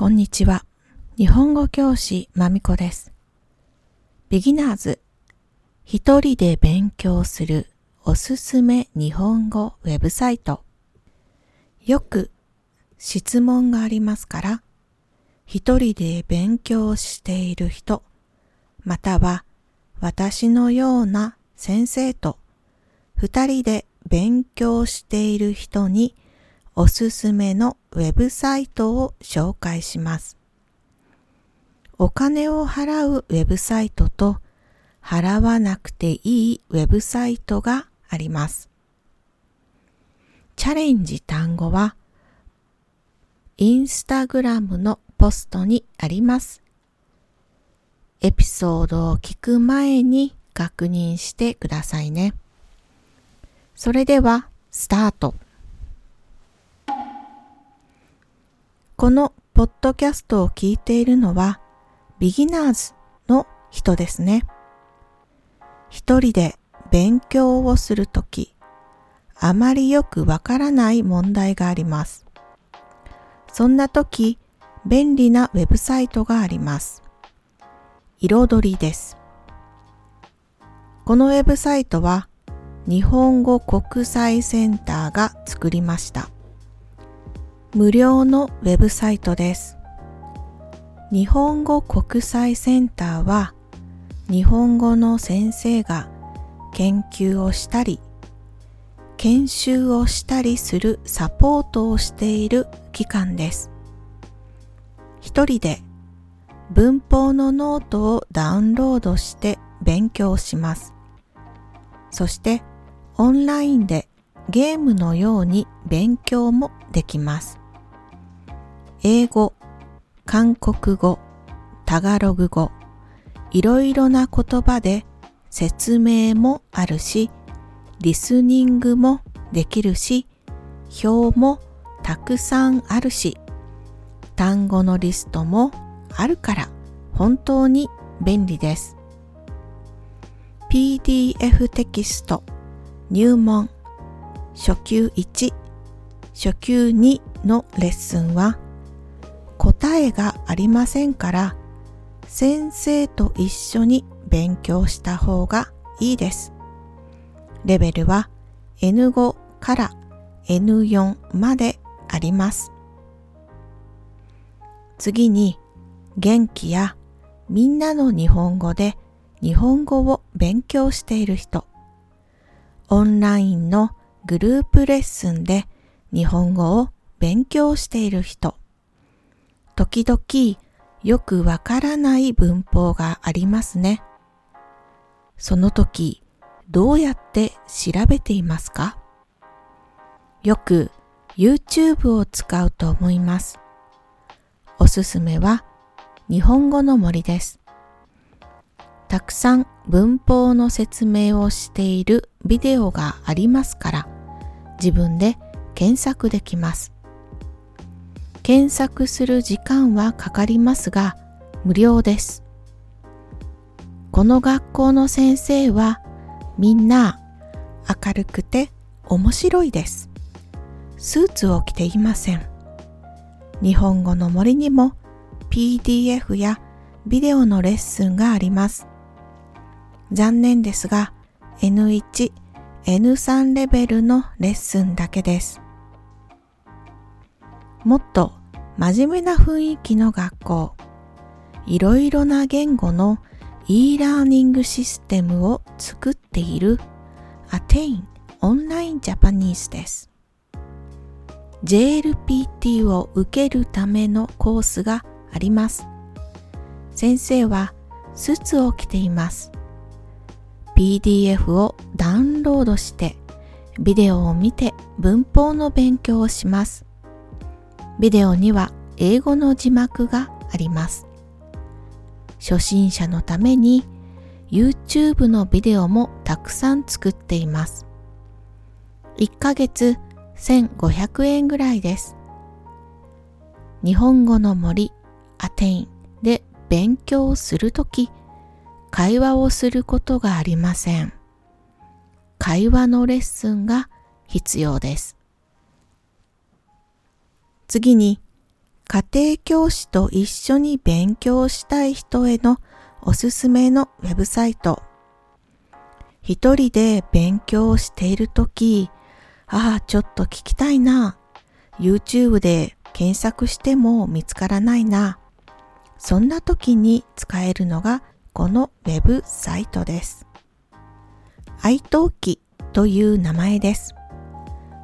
こんにちは。日本語教師まみこです。ビギナーズ一人で勉強するおすすめ日本語ウェブサイト。よく質問がありますから、一人で勉強している人、または私のような先生と二人で勉強している人におすすめのウェブサイトを紹介します。お金を払うウェブサイトと払わなくていいウェブサイトがあります。チャレンジ単語はインスタグラムのポストにあります。エピソードを聞く前に確認してくださいね。それではスタート。このポッドキャストを聞いているのはビギナーズの人ですね。一人で勉強をするとき、あまりよくわからない問題があります。そんなとき、便利なウェブサイトがあります。彩りです。このウェブサイトは日本語国際センターが作りました。無料のウェブサイトです。日本語国際センターは日本語の先生が研究をしたり研修をしたりするサポートをしている機関です。一人で文法のノートをダウンロードして勉強します。そしてオンラインでゲームのように勉強もできます。英語、韓国語、タガログ語、いろいろな言葉で説明もあるし、リスニングもできるし、表もたくさんあるし、単語のリストもあるから本当に便利です。PDF テキスト入門初級1初級2のレッスンは答えがありませんから先生と一緒に勉強した方がいいです。レベルは N5 から N4 まであります。次に元気やみんなの日本語で日本語を勉強している人、オンラインのグループレッスンで日本語を勉強している人、時々よくわからない文法がありますね。その時どうやって調べていますか？よく YouTube を使うと思います。おすすめは日本語の森です。たくさん文法の説明をしているビデオがありますから自分で検索できます。検索する時間はかかりますが無料です。この学校の先生はみんな明るくて面白いです。スーツを着ていません。日本語の森にも PDF やビデオのレッスンがあります。残念ですが N1、N3 レベルのレッスンだけです。もっと真面目な雰囲気の学校、いろいろな言語の e ラーニングシステムを作っている Attain オンラインジャパニーズです。JLPT を受けるためのコースがあります。先生はスーツを着ています。PDF をダウンロードしてビデオを見て文法の勉強をします。ビデオには英語の字幕があります。初心者のために YouTube のビデオもたくさん作っています。1ヶ月1500円ぐらいです。日本語の森アテインで勉強するとき会話をすることがありません。会話のレッスンが必要です。次に家庭教師と一緒に勉強したい人へのおすすめのウェブサイト。一人で勉強しているとき、ああ、ちょっと聞きたいな。YouTube で検索しても見つからないな。そんな時に使えるのがこのウェブサイトです。愛登記という名前です。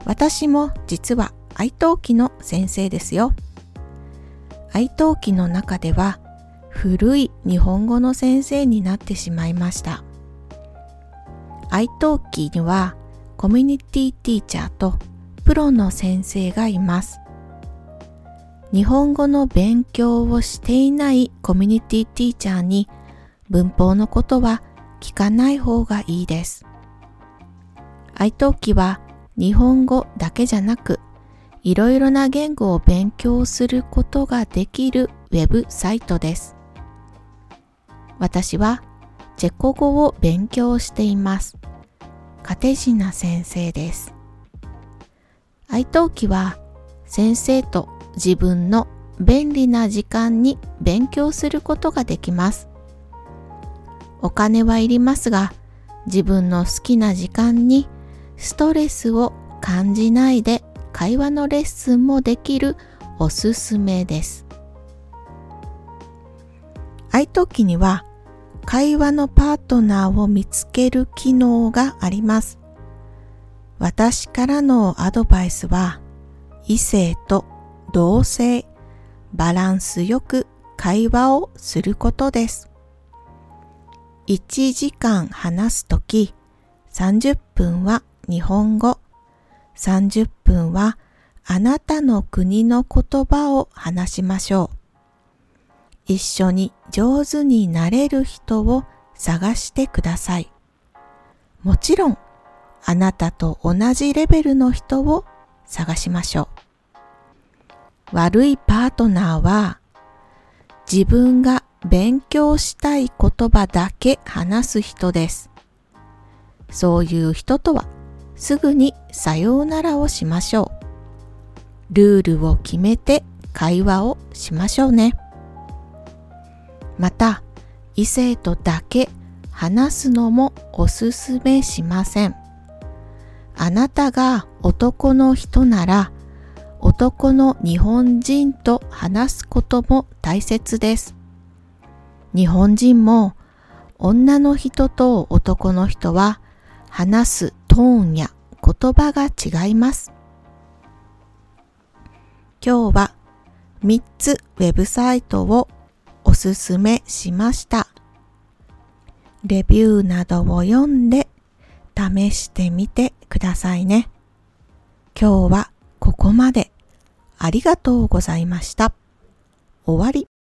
私も実は愛登記の先生ですよ。愛登記の中では古い日本語の先生になってしまいました。愛登記にはコミュニティティーチャーとプロの先生がいます。日本語の勉強をしていないコミュニティティーチャーに文法のことは聞かない方がいいです。愛登記は日本語だけじゃなくいろいろな言語を勉強することができるウェブサイトです。私はチェコ語を勉強しています。カテジナ先生です。愛登記は先生と自分の便利な時間に勉強することができます。お金はいりますが、自分の好きな時間にストレスを感じないで会話のレッスンもできるおすすめです。愛登記には会話のパートナーを見つける機能があります。私からのアドバイスは異性と同性、バランスよく会話をすることです。1時間話すとき、30分は日本語、30分はあなたの国の言葉を話しましょう。一緒に上手になれる人を探してください。もちろん、あなたと同じレベルの人を探しましょう。悪いパートナーは自分が勉強したい言葉だけ話す人です。そういう人とはすぐにさようならをしましょう。ルールを決めて会話をしましょうね。また、異性とだけ話すのもおすすめしません。あなたが男の人なら男の日本人と話すことも大切です。日本人も女の人と男の人は話すトーンや言葉が違います。今日は3つウェブサイトをおすすめしました。レビューなどを読んで試してみてくださいね。今日はここまで。ありがとうございました。終わり。